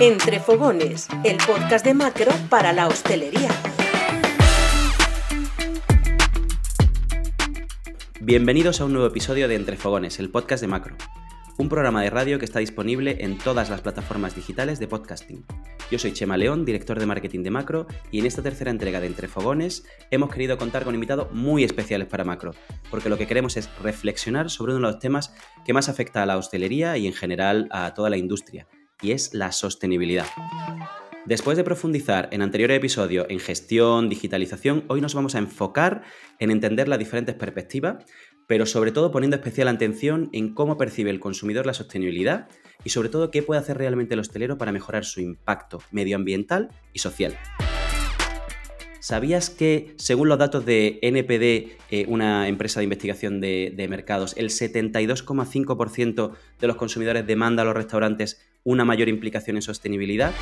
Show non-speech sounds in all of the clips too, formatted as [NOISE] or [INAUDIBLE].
Entre Fogones, el podcast de macro para la hostelería. Bienvenidos a un nuevo episodio de Entre Fogones, el podcast de macro. Un programa de radio que está disponible en todas las plataformas digitales de podcasting. Yo soy Chema León, director de marketing de Macro, y en esta tercera entrega de Entre Fogones hemos querido contar con invitados muy especiales para Macro, porque lo que queremos es reflexionar sobre uno de los temas que más afecta a la hostelería y en general a toda la industria, y es la sostenibilidad. Después de profundizar en anteriores episodios en gestión, digitalización, hoy nos vamos a enfocar en entender las diferentes perspectivas, pero sobre todo poniendo especial atención en cómo percibe el consumidor la sostenibilidad y sobre todo qué puede hacer realmente el hostelero para mejorar su impacto medioambiental y social. ¿Sabías que, según los datos de NPD, eh, una empresa de investigación de, de mercados, el 72,5% de los consumidores demanda a los restaurantes una mayor implicación en sostenibilidad?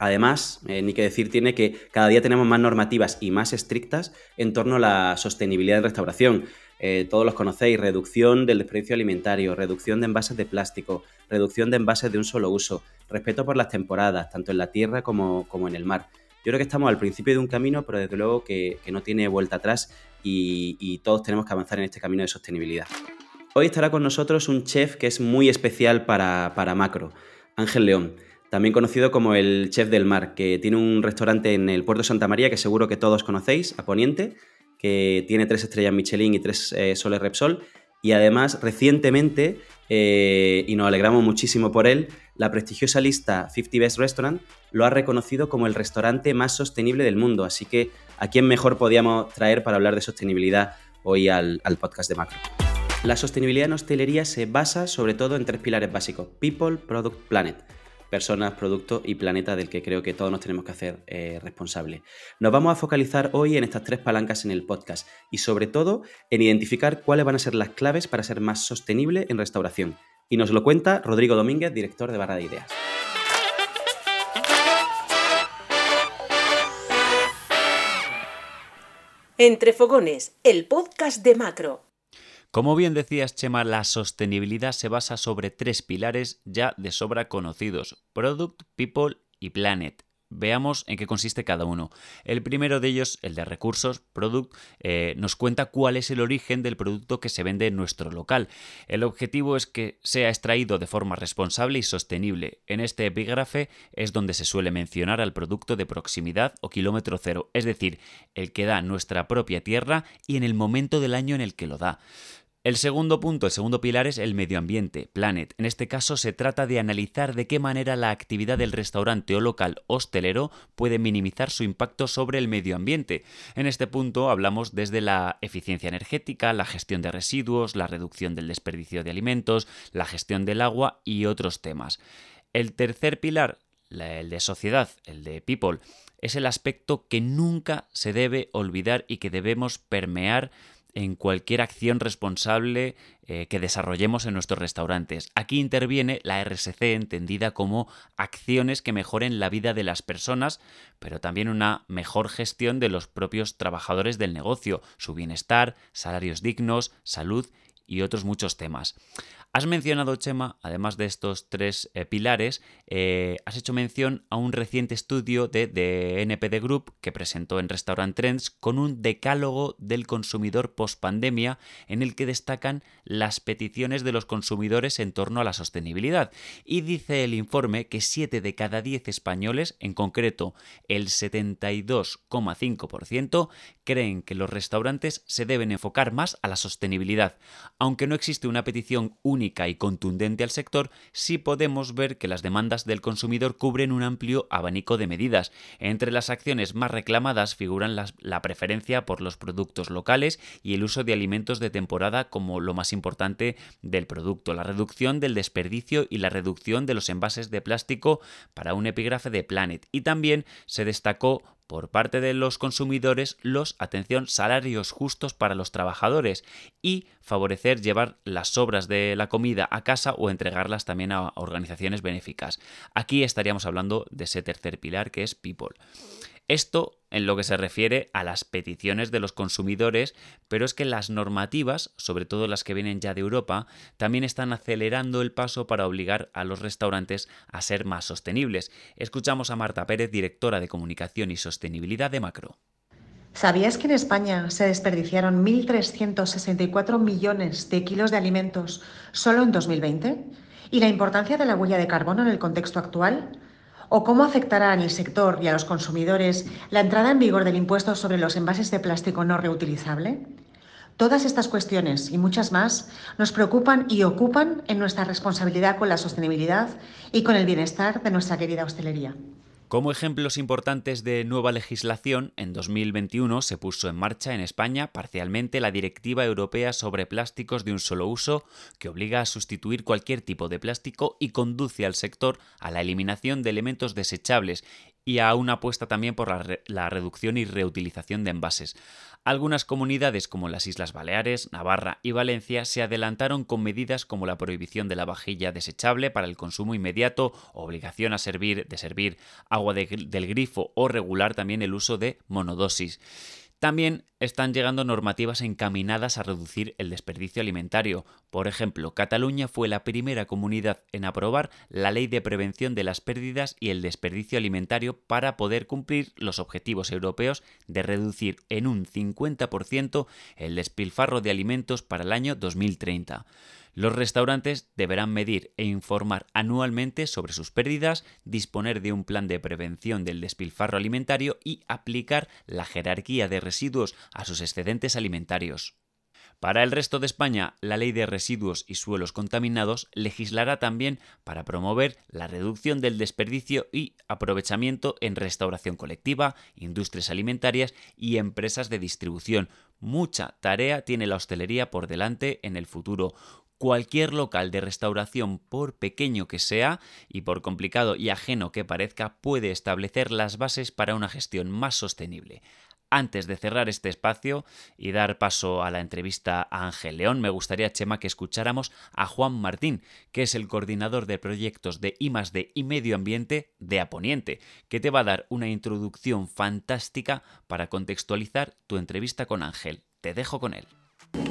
Además, eh, ni que decir tiene que cada día tenemos más normativas y más estrictas en torno a la sostenibilidad de restauración. Eh, todos los conocéis, reducción del desperdicio alimentario, reducción de envases de plástico, reducción de envases de un solo uso, respeto por las temporadas, tanto en la tierra como, como en el mar. Yo creo que estamos al principio de un camino, pero desde luego que, no tiene vuelta atrás y, todos tenemos que avanzar en este camino de sostenibilidad. Hoy estará con nosotros un chef que es muy especial para, para Macro, Ángel León también conocido como el Chef del Mar, que tiene un restaurante en el puerto de Santa María que seguro que todos conocéis, a Poniente, que tiene tres estrellas Michelin y tres eh, soles Repsol. Y además, recientemente, eh, y nos alegramos muchísimo por él, la prestigiosa lista 50 Best Restaurant lo ha reconocido como el restaurante más sostenible del mundo. Así que, ¿a quién mejor podíamos traer para hablar de sostenibilidad hoy al, al podcast de Macro? La sostenibilidad en hostelería se basa sobre todo en tres pilares básicos: People, Product, Planet personas, productos y planeta del que creo que todos nos tenemos que hacer eh, responsables. Nos vamos a focalizar hoy en estas tres palancas en el podcast y sobre todo en identificar cuáles van a ser las claves para ser más sostenible en restauración. Y nos lo cuenta Rodrigo Domínguez, director de Barra de Ideas. Entre Fogones, el podcast de Macro. Como bien decías, Chema, la sostenibilidad se basa sobre tres pilares ya de sobra conocidos, Product, People y Planet. Veamos en qué consiste cada uno. El primero de ellos, el de recursos, Product, eh, nos cuenta cuál es el origen del producto que se vende en nuestro local. El objetivo es que sea extraído de forma responsable y sostenible. En este epígrafe es donde se suele mencionar al producto de proximidad o kilómetro cero, es decir, el que da nuestra propia tierra y en el momento del año en el que lo da. El segundo punto, el segundo pilar es el medio ambiente, Planet. En este caso se trata de analizar de qué manera la actividad del restaurante o local hostelero puede minimizar su impacto sobre el medio ambiente. En este punto hablamos desde la eficiencia energética, la gestión de residuos, la reducción del desperdicio de alimentos, la gestión del agua y otros temas. El tercer pilar, el de sociedad, el de people, es el aspecto que nunca se debe olvidar y que debemos permear en cualquier acción responsable eh, que desarrollemos en nuestros restaurantes. Aquí interviene la RSC entendida como acciones que mejoren la vida de las personas, pero también una mejor gestión de los propios trabajadores del negocio, su bienestar, salarios dignos, salud y otros muchos temas. Has mencionado, Chema, además de estos tres eh, pilares, eh, has hecho mención a un reciente estudio de, de, NPD Group que presentó en Restaurant Trends con un decálogo del consumidor post pandemia en el que destacan las peticiones de los consumidores en torno a la sostenibilidad. Y dice el informe que 7 de cada 10 españoles, en concreto el 72,5%, creen que los restaurantes se deben enfocar más a la sostenibilidad. Aunque no existe una petición única y contundente al sector, sí podemos ver que las demandas del consumidor cubren un amplio abanico de medidas. Entre las acciones más reclamadas figuran la preferencia por los productos locales y el uso de alimentos de temporada como lo más importante del producto, la reducción del desperdicio y la reducción de los envases de plástico para un epígrafe de Planet. Y también se destacó por parte de los consumidores los, atención, salarios justos para los trabajadores y favorecer llevar las sobras de la comida a casa o entregarlas también a organizaciones benéficas. Aquí estaríamos hablando de ese tercer pilar que es People. Esto en lo que se refiere a las peticiones de los consumidores, pero es que las normativas, sobre todo las que vienen ya de Europa, también están acelerando el paso para obligar a los restaurantes a ser más sostenibles. Escuchamos a Marta Pérez, directora de Comunicación y Sostenibilidad de Macro. ¿Sabías que en España se desperdiciaron 1.364 millones de kilos de alimentos solo en 2020? ¿Y la importancia de la huella de carbono en el contexto actual? ¿O cómo afectará en el sector y a los consumidores la entrada en vigor del impuesto sobre los envases de plástico no reutilizable? Todas estas cuestiones y muchas más nos preocupan y ocupan en nuestra responsabilidad con la sostenibilidad y con el bienestar de nuestra querida hostelería. Como ejemplos importantes de nueva legislación, en 2021 se puso en marcha en España parcialmente la Directiva Europea sobre Plásticos de un solo uso, que obliga a sustituir cualquier tipo de plástico y conduce al sector a la eliminación de elementos desechables y a una apuesta también por la, reducción y reutilización de envases. Algunas comunidades como las Islas Baleares, Navarra y Valencia se adelantaron con medidas como la prohibición de la vajilla desechable para el consumo inmediato, obligación a servir, de servir agua del grifo o regular también el uso de monodosis. También están llegando normativas encaminadas a reducir el desperdicio alimentario. Por ejemplo, Cataluña fue la primera comunidad en aprobar la ley de prevención de las pérdidas y el desperdicio alimentario para poder cumplir los objetivos europeos de reducir en un 50% el despilfarro de alimentos para el año 2030. Los restaurantes deberán medir e informar anualmente sobre sus pérdidas, disponer de un plan de prevención del despilfarro alimentario y aplicar la jerarquía de residuos a sus excedentes alimentarios. Para el resto de España, la Ley de Residuos y Suelos Contaminados legislará también para promover la reducción del desperdicio y aprovechamiento en restauración colectiva, industrias alimentarias y empresas de distribución. Mucha tarea tiene la hostelería por delante en el futuro cualquier local de restauración, por pequeño que sea y por complicado y ajeno que parezca, puede establecer las bases para una gestión más sostenible. Antes de cerrar este espacio y dar paso a la entrevista a Ángel León, me gustaría, Chema, que escucháramos a Juan Martín, que es el coordinador de proyectos de I+D y Medio Ambiente de Aponiente, que te va a dar una introducción fantástica para contextualizar tu entrevista con Ángel. Te dejo con él.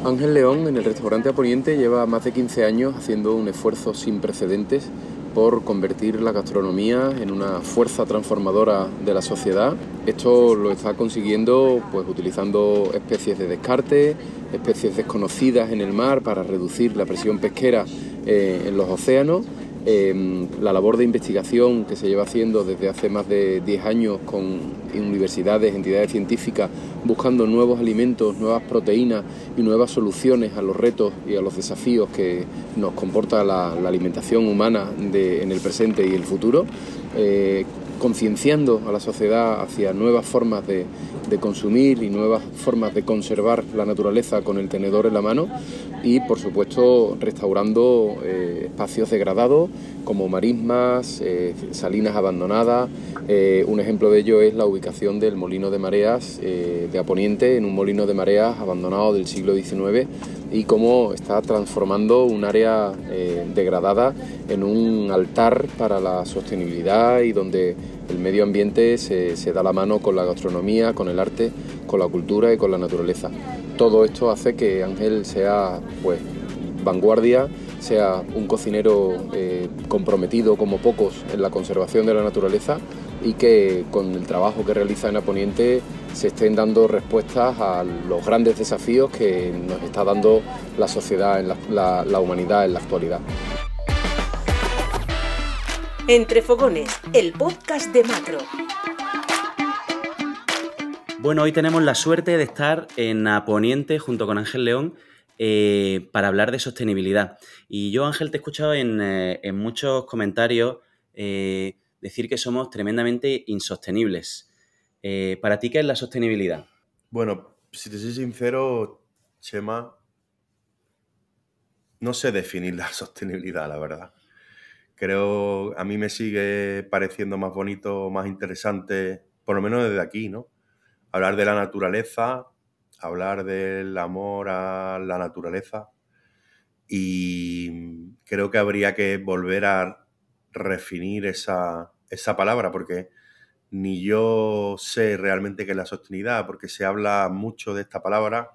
Ángel León en el restaurante Aponiente lleva más de 15 años haciendo un esfuerzo sin precedentes por convertir la gastronomía en una fuerza transformadora de la sociedad. Esto lo está consiguiendo pues utilizando especies de descarte, especies desconocidas en el mar para reducir la presión pesquera eh, en los océanos Em, la labor de investigación que se lleva haciendo desde hace más de 10 años con universidades, entidades científicas, buscando nuevos alimentos, nuevas proteínas y nuevas soluciones a los retos y a los desafíos que nos comporta la, alimentación humana en el presente y el futuro, eh, concienciando a la sociedad hacia nuevas formas de, consumir y nuevas formas de conservar la naturaleza con el tenedor en la mano y por supuesto restaurando eh, espacios degradados como marismas, eh, salinas abandonadas. Eh, un ejemplo de ello es la ubicación del molino de mareas de Aponiente en un molino de mareas abandonado del siglo XIX y cómo está transformando un área degradada en un altar para la sostenibilidad y donde el medio ambiente se, da la mano con la gastronomía, con el arte, con la cultura y con la naturaleza. Todo esto hace que Ángel sea pues vanguardia, sea un cocinero eh, comprometido como pocos en la conservación de la naturaleza y que con el trabajo que realiza en Aponiente se estén dando respuestas a los grandes desafíos que nos está dando la sociedad, en la humanidad en la actualidad. Entre Fogones, el podcast de Macro. Bueno, hoy tenemos la suerte de estar en Aponiente junto con Ángel León eh, para hablar de sostenibilidad. Y yo, Ángel, te he escuchado en, eh, muchos comentarios eh, decir que somos tremendamente insostenibles. ¿Para ti qué es la sostenibilidad? Bueno, si te soy sincero, Chema, no sé definir la [LAUGHS] sostenibilidad, la verdad creo, a mí me sigue pareciendo más bonito, más interesante, por lo menos desde aquí, ¿no? Hablar de la naturaleza, hablar del amor a la naturaleza y creo que habría que volver a refinir esa, esa palabra porque ni yo sé realmente qué es la sostenibilidad, porque se habla mucho de esta palabra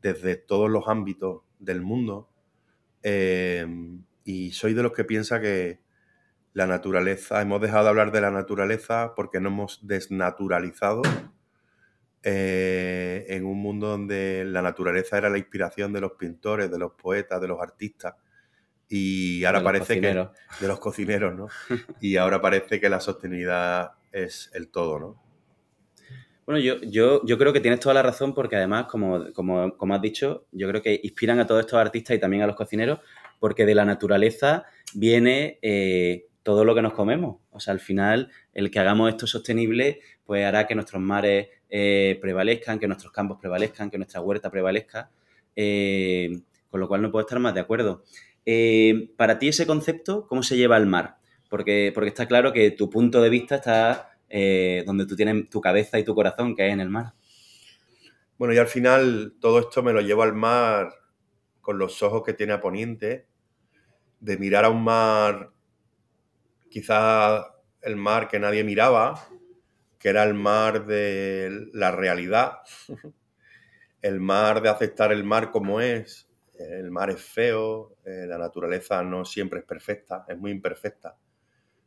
desde todos los ámbitos del mundo. Eh, y soy de los que piensa que la naturaleza, hemos dejado de hablar de la naturaleza porque no hemos desnaturalizado eh, en un mundo donde la naturaleza era la inspiración de los pintores, de los poetas, de los artistas. Y ahora parece que. [LAUGHS] De los cocineros, ¿no? [LAUGHS] y ahora parece que la sostenibilidad es el todo, ¿no? Bueno, yo, yo, yo creo que tienes toda la razón porque además, como, como, como has dicho, yo creo que inspiran a todos estos artistas y también a los cocineros porque de la naturaleza viene eh, todo lo que nos comemos. O sea, al final, el que hagamos esto sostenible, pues hará que nuestros mares eh, prevalezcan, que nuestros campos prevalezcan, que nuestra huerta prevalezca. Eh, con lo cual no puedo estar más de acuerdo. para ti ese concepto, ¿cómo se lleva al mar? Porque, porque está claro que tu punto de vista está donde tú tienes tu cabeza y tu corazón, que es en el mar. Bueno, y al final todo esto me lo llevo al mar con los ojos que tiene a Poniente, de mirar a un mar, quizás el mar que nadie miraba, que era el mar de la realidad, [LAUGHS] el mar de aceptar el mar como es. El mar es feo, eh, la naturaleza no siempre es perfecta, es muy imperfecta.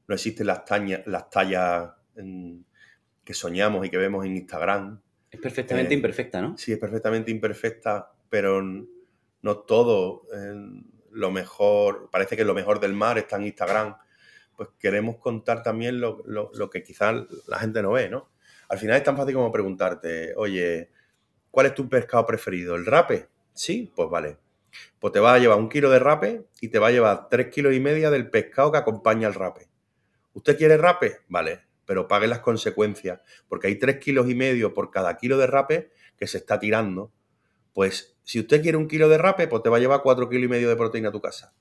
No existen las, las tallas que soñamos y que vemos en Instagram. Es perfectamente eh, imperfecta, ¿no? Sí, es perfectamente imperfecta, pero no todo lo mejor, parece que lo mejor del mar está en Instagram, pues queremos contar también lo, que quizás la gente no ve, ¿no? Al final es tan fácil como preguntarte, oye, ¿cuál es tu pescado preferido? ¿El rape? Sí, pues vale. Pues te va a llevar un kilo de rape y te va a llevar tres kilos y media del pescado que acompaña al rape. ¿Usted quiere rape? Vale, pero pague las consecuencias, porque hay tres kilos y medio por cada kilo de rape que se está tirando. Pues si usted quiere un kilo de rape, pues te va a llevar cuatro kilos y medio de proteína a tu casa.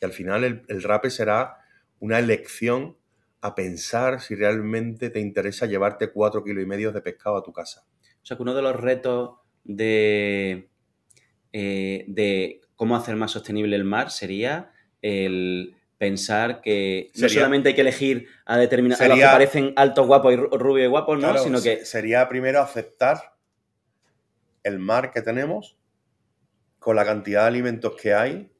Y al final el, rape será una elección a pensar si realmente te interesa llevarte cuatro kilos y medio de pescado a tu casa. O sea que uno de los retos de, eh, de cómo hacer más sostenible el mar sería el pensar que no solamente hay que elegir a determinados a los que parecen altos, guapos y rubios y guapos, ¿no? Sino que sería primero aceptar el mar que tenemos con la cantidad de alimentos que hay,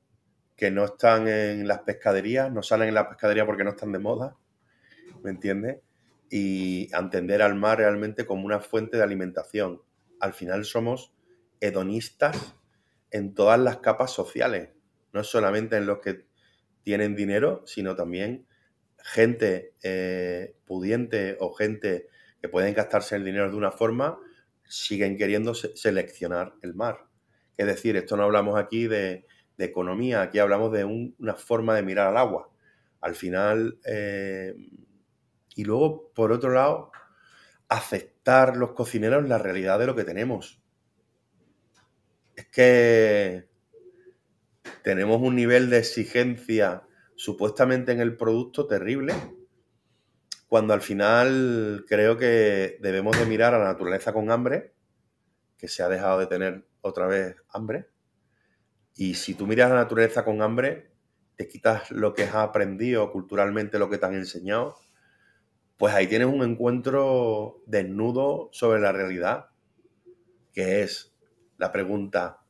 que no están en las pescaderías, no salen en la pescadería porque no están de moda, ¿me entiendes? Y entender al mar realmente como una fuente de alimentación. Al final somos hedonistas en todas las capas sociales, no solamente en los que tienen dinero, sino también gente eh, pudiente o gente que pueden gastarse el dinero de una forma, siguen queriendo seleccionar el mar. Es decir, esto no hablamos aquí de, economía, aquí hablamos de una forma de mirar al agua. Al final, eh, y luego, por otro lado, aceptar los cocineros la realidad de lo que tenemos. Es que tenemos un nivel de exigencia supuestamente en el producto terrible, cuando al final creo que debemos de mirar a la naturaleza con hambre, que se ha dejado de tener otra vez hambre. Y si tú miras la naturaleza con hambre, te quitas lo que has aprendido culturalmente, lo que te han enseñado, pues ahí tienes un encuentro desnudo sobre la realidad, que es la pregunta,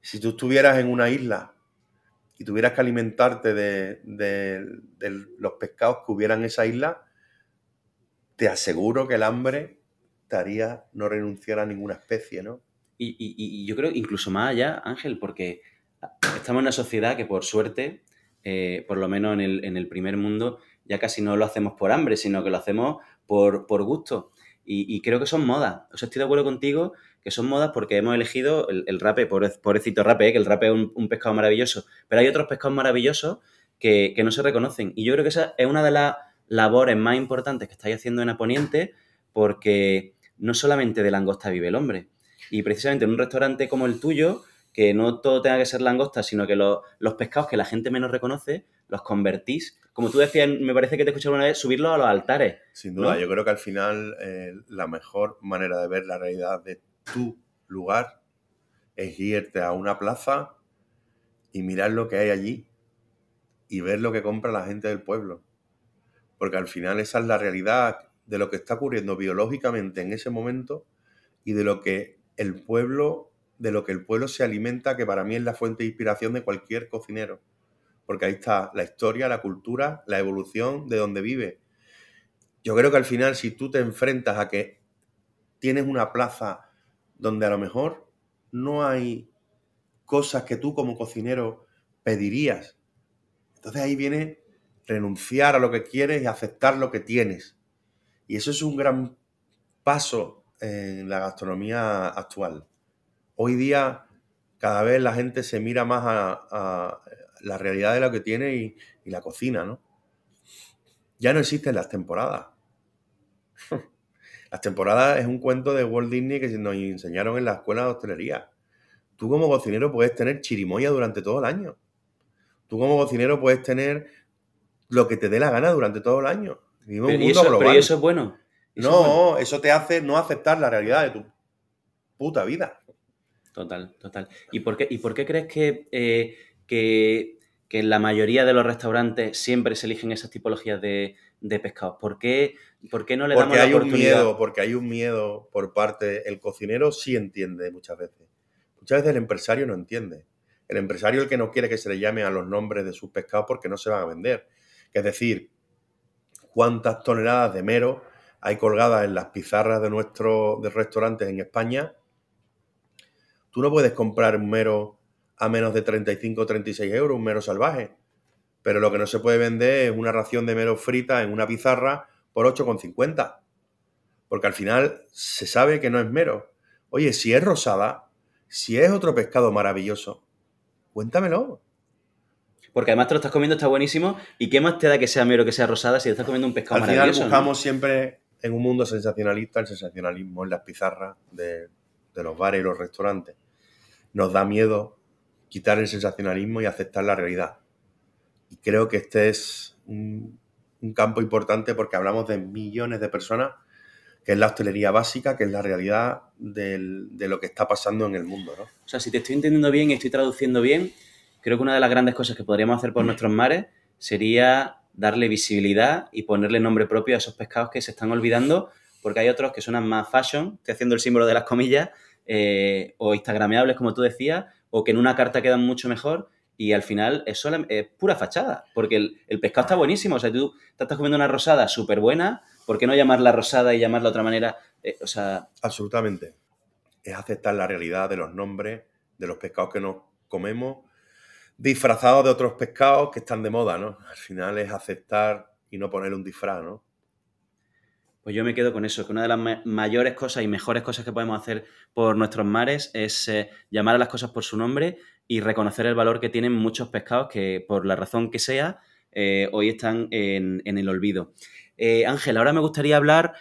si tú estuvieras en una isla y tuvieras que alimentarte de, de los pescados que hubieran en esa isla, te aseguro que el hambre te haría no renunciar a ninguna especie, ¿no? Y, yo creo incluso más allá, Ángel, porque estamos en una sociedad que por suerte, eh, por lo menos en el, primer mundo, ya casi no lo hacemos por hambre, sino que lo hacemos por, gusto. Y, creo que son modas. O estoy de acuerdo contigo que son modas porque hemos elegido el, el rape, pobrecito rape, eh, que el rape es un, pescado maravilloso. Pero hay otros pescados maravillosos que, que, no se reconocen. Y yo creo que esa es una de las labores más importantes que estáis haciendo en Aponiente porque no solamente de langosta vive el hombre, y precisamente en un restaurante como el tuyo, que no todo tenga que ser langosta, sino que los pescados que la gente menos reconoce, los convertís. Como tú decías, me parece que te escuché una vez, subirlos a los altares. Sin duda, yo creo que al final eh, la mejor manera de ver la realidad de tu lugar es irte a una plaza y mirar lo que hay allí y ver lo que compra la gente del pueblo. Porque al final esa es la realidad de lo que está ocurriendo biológicamente en ese momento y de lo que el pueblo, de lo que el pueblo se alimenta, que para mí es la fuente de inspiración de cualquier cocinero. Porque ahí está la historia, la cultura, la evolución de donde vive. Yo creo que al final, si tú te enfrentas a que tienes una plaza donde a lo mejor no hay cosas que tú como cocinero pedirías, entonces ahí viene renunciar a lo que quieres y aceptar lo que tienes. Y eso es un gran paso en la gastronomía actual. Hoy día cada vez la gente se mira más a, la realidad de lo que tiene y, y, la cocina, ¿no? Ya no existen las temporadas. [LAUGHS] las temporadas es un cuento de Walt Disney que nos enseñaron en la escuela de hostelería. Tú como cocinero puedes tener chirimoya durante todo el año. Tú como cocinero puedes tener lo que te dé la gana durante todo el año. Pero, ¿y eso, es bueno. no, eso te hace no aceptar la realidad de tu puta vida. Total, total. ¿Y por qué, y por qué crees que, eh, que, en la mayoría de los restaurantes siempre se eligen esas tipologías de, de pescados? ¿Por qué, ¿Por qué, no le porque damos hay la un miedo, porque hay un miedo por parte. El cocinero sí entiende muchas veces. Muchas veces el empresario no entiende. El empresario el que no quiere que se le llame a los nombres de sus pescados porque no se van a vender. Es decir, cuántas toneladas de mero hay colgadas en las pizarras de nuestros restaurantes en España. Tú no puedes comprar un mero a menos de 35 o 36 euros, un mero salvaje. Pero lo que no se puede vender es una ración de mero frita en una pizarra por 8,50. Porque al final se sabe que no es mero. Oye, si es rosada, si es otro pescado maravilloso, cuéntamelo. Porque además te lo estás comiendo, está buenísimo. ¿Y qué más te da que sea mero que sea rosada si te estás comiendo un pescado Al final buscamos siempre en un mundo sensacionalista el sensacionalismo en las pizarras de, los bares y los restaurantes. Nos da miedo quitar el sensacionalismo y aceptar la realidad. Y creo que este es un, campo importante porque hablamos de millones de personas, que es la hostelería básica, que es la realidad de lo que está pasando en el mundo. ¿no? O sea, si te estoy entendiendo bien y estoy traduciendo bien, creo que una de las grandes cosas que podríamos hacer por mm. nuestros mares sería darle visibilidad y ponerle nombre propio a esos pescados que se están olvidando, porque hay otros que suenan más fashion, estoy haciendo el símbolo de las comillas, eh, o instagrameables, como tú decías, o que en una carta quedan mucho mejor, y al final es, es pura fachada, porque el, pescado está buenísimo, o sea, tú te estás comiendo una rosada súper buena, ¿por qué no llamarla rosada y llamarla de otra manera? Eh, o sea... Absolutamente. Es aceptar la realidad de los nombres, de los pescados que nos comemos disfrazados de otros pescados que están de moda, ¿no? Al final es aceptar y no poner un disfraz, ¿no? Pues yo me quedo con eso, que una de las mayores cosas y mejores cosas que podemos hacer por nuestros mares es eh, llamar a las cosas por su nombre y reconocer el valor que tienen muchos pescados que, por la razón que sea, eh, hoy están en, el olvido. Eh, Ángel, ahora me gustaría hablar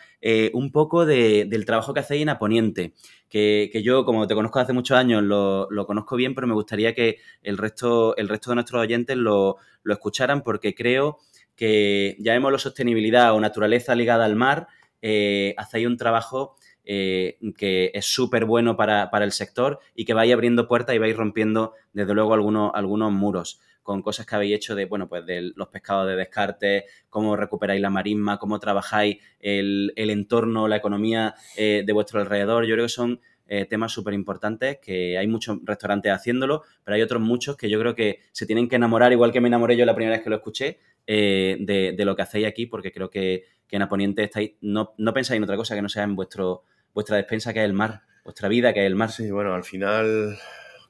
un poco del trabajo que hacéis en Aponiente que, yo, como te conozco hace muchos años, lo, conozco bien, pero me gustaría que el resto, el resto de nuestros oyentes lo, escucharan porque creo que, llamémoslo sostenibilidad o naturaleza ligada al mar, eh, hacéis un trabajo eh, que es súper bueno para, el sector y que vais abriendo puertas y vais rompiendo, desde luego, algunos, algunos muros con cosas que habéis hecho de, bueno, pues de los pescados de descarte, cómo recuperáis la marisma, cómo trabajáis el, entorno, la economía eh, de vuestro alrededor. Yo creo que son eh, temas súper importantes, que hay muchos restaurantes haciéndolo, pero hay otros muchos que yo creo que se tienen que enamorar, igual que me enamoré yo la primera vez que lo escuché, eh, de, lo que hacéis aquí, porque creo que, en Aponiente estáis, no, pensáis en otra cosa que no sea en vuestro, vuestra despensa, que es el mar, vuestra vida, que es el mar. Sí, bueno, al final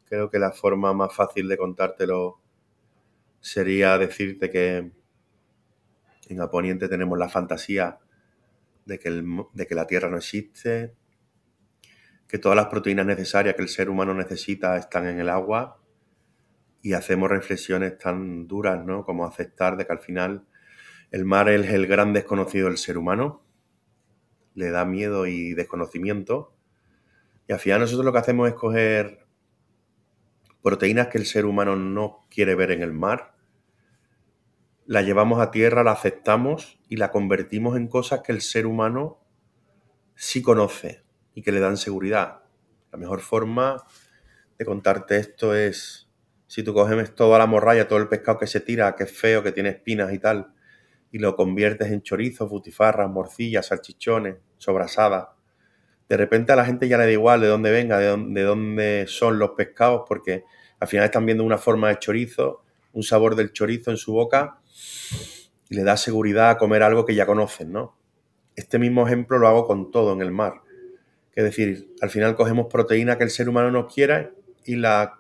creo que la forma más fácil de contártelo sería decirte que en Aponiente tenemos la fantasía de que, de que la Tierra no existe, que todas las proteínas necesarias que el ser humano necesita están en el agua y hacemos reflexiones tan duras, ¿no? Como aceptar de que al final el mar es el gran desconocido del ser humano, le da miedo y desconocimiento, y al final nosotros lo que hacemos es coger proteínas que el ser humano no quiere ver en el mar la llevamos a tierra, la aceptamos y la convertimos en cosas que el ser humano sí conoce y que le dan seguridad. La mejor forma de contarte esto es si tú coges toda la morralla, todo el pescado que se tira, que es feo, que tiene espinas y tal, y lo conviertes en chorizos, butifarras, morcillas, salchichones, sobrasadas. De repente a la gente ya le da igual de dónde venga, de dónde, de dónde son los pescados, porque al final están viendo una forma de chorizo, un sabor del chorizo en su boca y le da seguridad a comer algo que ya conocen, ¿no? Este mismo ejemplo lo hago con todo en el mar. Es decir, al final cogemos proteína que el ser humano nos quiera y la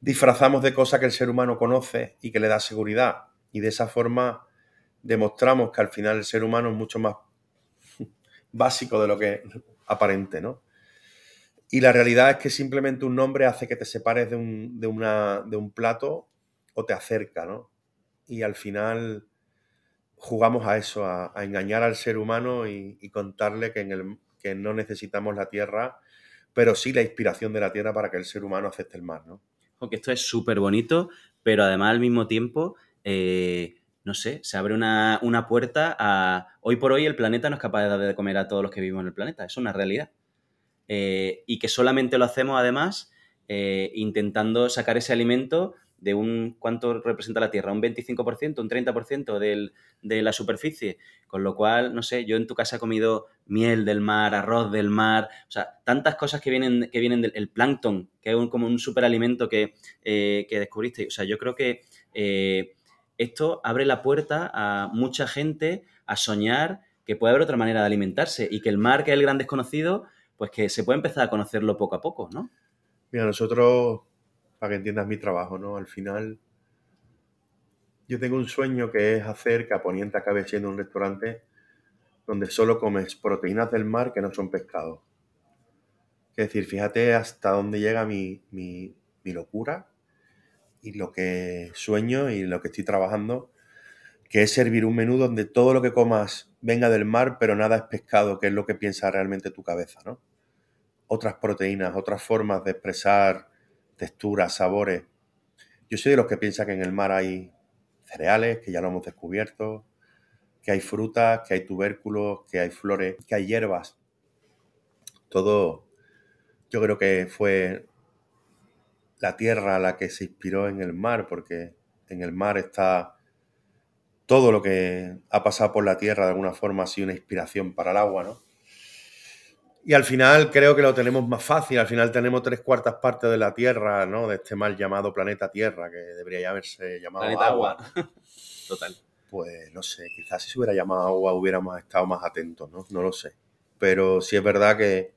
disfrazamos de cosas que el ser humano conoce y que le da seguridad. Y de esa forma demostramos que al final el ser humano es mucho más [LAUGHS] básico de lo que aparente, ¿no? Y la realidad es que simplemente un nombre hace que te separes de un, de una, de un plato o te acerca, ¿no? Y al final jugamos a eso, a, engañar al ser humano y, contarle que, en el, que no necesitamos la tierra, pero sí la inspiración de la tierra para que el ser humano acepte el mar, ¿no? Que esto es súper bonito, pero además al mismo tiempo, eh, no sé, se abre una, puerta a... Hoy por hoy el planeta no es capaz de dar de comer a todos los que vivimos en el planeta, es una realidad. Eh, y que solamente lo hacemos además eh, intentando sacar ese alimento de un, ¿cuánto representa la Tierra? ¿Un 25%, un 30% del, de la superficie? Con lo cual, no sé, yo en tu casa he comido miel del mar, arroz del mar, o sea, tantas cosas que vienen, que vienen del plancton, que es como un superalimento que, eh, que descubriste. O sea, yo creo que eh, esto abre la puerta a mucha gente a soñar que puede haber otra manera de alimentarse y que el mar, que es el gran desconocido, pues que se puede empezar a conocerlo poco a poco, ¿no? Mira, nosotros para que entiendas mi trabajo, ¿no? Al final, yo tengo un sueño que es hacer que a Poniente acabe siendo un restaurante donde solo comes proteínas del mar que no son pescado. Es decir, fíjate hasta dónde llega mi, mi, locura y lo que sueño y lo que estoy trabajando, que es servir un menú donde todo lo que comas venga del mar, pero nada es pescado, que es lo que piensa realmente tu cabeza, ¿no? Otras proteínas, otras formas de expresar texturas, sabores. Yo soy de los que piensa que en el mar hay cereales, que ya lo hemos descubierto, que hay frutas, que hay tubérculos, que hay flores, que hay hierbas. Todo, yo creo que fue la tierra la que se inspiró en el mar, porque en el mar está todo lo que ha pasado por la tierra de alguna forma ha sido una inspiración para el agua, ¿no? Y al final creo que lo tenemos más fácil. Al final tenemos tres cuartas partes de la Tierra, ¿no? De este mal llamado planeta Tierra, que debería haberse llamado agua. [LAUGHS] Total. Pues no sé, quizás si se hubiera llamado agua hubiéramos estado más atentos, ¿no? No lo sé. Pero sí es verdad que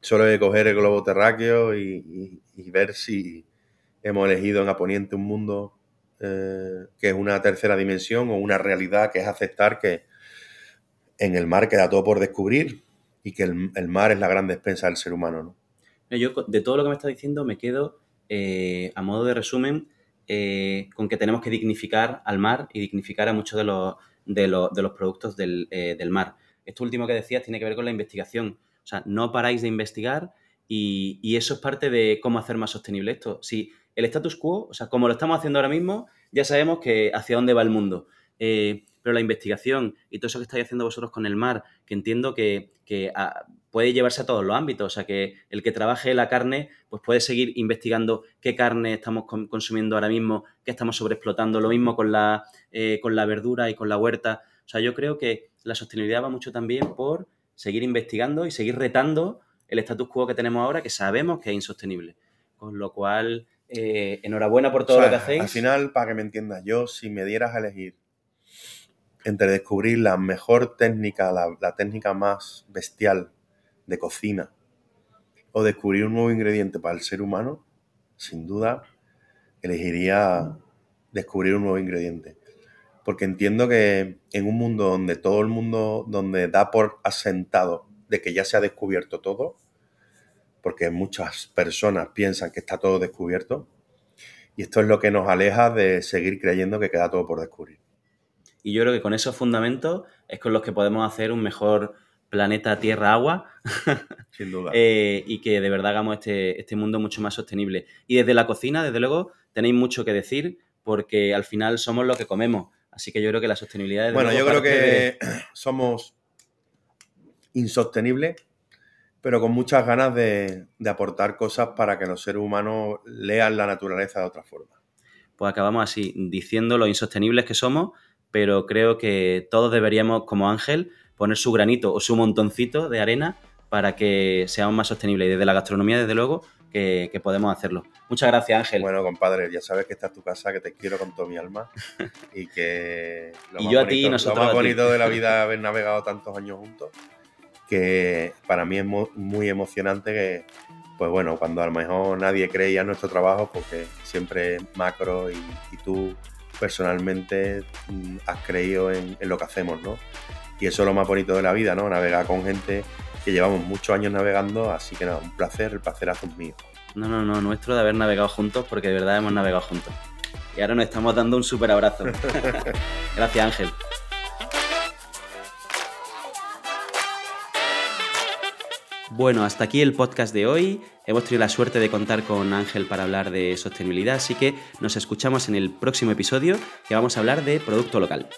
solo hay que coger el globo terráqueo y, ver si hemos elegido en Aponiente un mundo eh, que es una tercera dimensión o una realidad que es aceptar que en el mar queda todo por descubrir y que el, mar es la gran despensa del ser humano. ¿no? Yo de todo lo que me está diciendo me quedo, eh, a modo de resumen, eh, con que tenemos que dignificar al mar y dignificar a muchos de los, de los, productos eh, del, mar. Esto último que decías tiene que ver con la investigación. O sea, no paráis de investigar y, y, eso es parte de cómo hacer más sostenible esto. Si el status quo, o sea, como lo estamos haciendo ahora mismo, ya sabemos que hacia dónde va el mundo pero la investigación y todo eso que estáis haciendo vosotros con el mar, que entiendo que, ah, puede llevarse a todos los ámbitos, o sea, que el que trabaje la carne, pues puede seguir investigando qué carne estamos consumiendo ahora mismo, qué estamos sobreexplotando, lo mismo con la, eh, con la verdura y con la huerta. O sea, yo creo que la sostenibilidad va mucho también por seguir investigando y seguir retando el status quo que tenemos ahora, que sabemos que es insostenible. Con lo cual, eh, enhorabuena por todo lo que hacéis. Al final, para que me entiendas, yo, si me dieras a elegir entre descubrir la mejor técnica, la, técnica más bestial de cocina, o descubrir un nuevo ingrediente para el ser humano, sin duda elegiría descubrir un nuevo ingrediente. Porque entiendo que en un mundo donde todo el mundo, donde da por asentado de que ya se ha descubierto todo, porque muchas personas piensan que está todo descubierto, y esto es lo que nos aleja de seguir creyendo que queda todo por descubrir. Y yo creo que con esos fundamentos es con los que podemos hacer un mejor planeta Tierra-Agua. [LAUGHS] Sin duda. Eh, y que de verdad hagamos este, este mundo mucho más sostenible. Y desde la cocina, desde luego, tenéis mucho que decir porque al final somos lo que comemos. Así que yo creo que la sostenibilidad... es bueno, yo creo que [CLEARS THROAT] somos insostenibles, pero con muchas ganas de, de aportar cosas para que los seres humanos lean la naturaleza de otra forma. Pues acabamos así, diciendo lo insostenibles que somos pero creo que todos deberíamos, como Ángel, poner su granito o su montoncito de arena para que seamos más sostenibles. Y desde la gastronomía, desde luego, que, podemos hacerlo. Muchas gracias, Ángel. Bueno, compadre, ya sabes que esta es tu casa, que te quiero con toda mi alma [LAUGHS] y que lo, más, yo bonito, a ti, lo más bonito de la [LAUGHS] vida haber navegado tantos años juntos, que para mí es muy emocionante que, pues bueno, cuando a lo mejor nadie creía en nuestro trabajo, porque siempre Macro y, tú personalmente mm, has creído en, en, lo que hacemos, ¿no? Y eso es lo más bonito de la vida, ¿no? Navegar con gente que llevamos muchos años navegando, así que nada, un placer, el placer es mío. No, no, no, nuestro de haber navegado juntos, porque de verdad hemos navegado juntos. Y ahora nos estamos dando un súper abrazo. [LAUGHS] Gracias, Ángel. Bueno, hasta aquí el podcast de hoy. Hemos tenido la suerte de contar con Ángel para hablar de sostenibilidad, así que nos escuchamos en el próximo episodio que vamos a hablar de producto local.